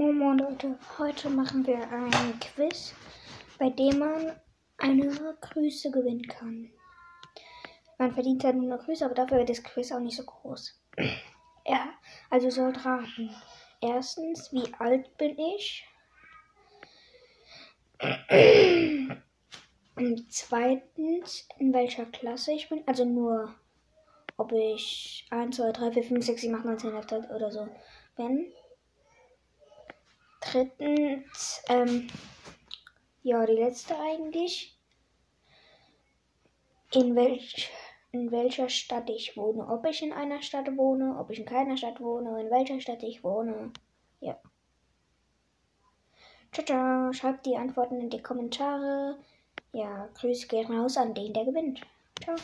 Momo Leute, heute machen wir ein Quiz, bei dem man eine Grüße gewinnen kann. Man verdient halt nur eine Grüße, aber dafür wird das Quiz auch nicht so groß. Ja, also sollt raten. Erstens, wie alt bin ich? Und zweitens, in welcher Klasse ich bin. Also nur, ob ich 1, 2, 3, 4, 5, 6, 7, 8, 9, 10, 11 oder so bin. Drittens, ähm, ja, die letzte eigentlich. In, welch, in welcher Stadt ich wohne. Ob ich in einer Stadt wohne, ob ich in keiner Stadt wohne, in welcher Stadt ich wohne. Ja. Ciao, ciao. Schreibt die Antworten in die Kommentare. Ja, Grüße gehen raus an den, der gewinnt. Ciao.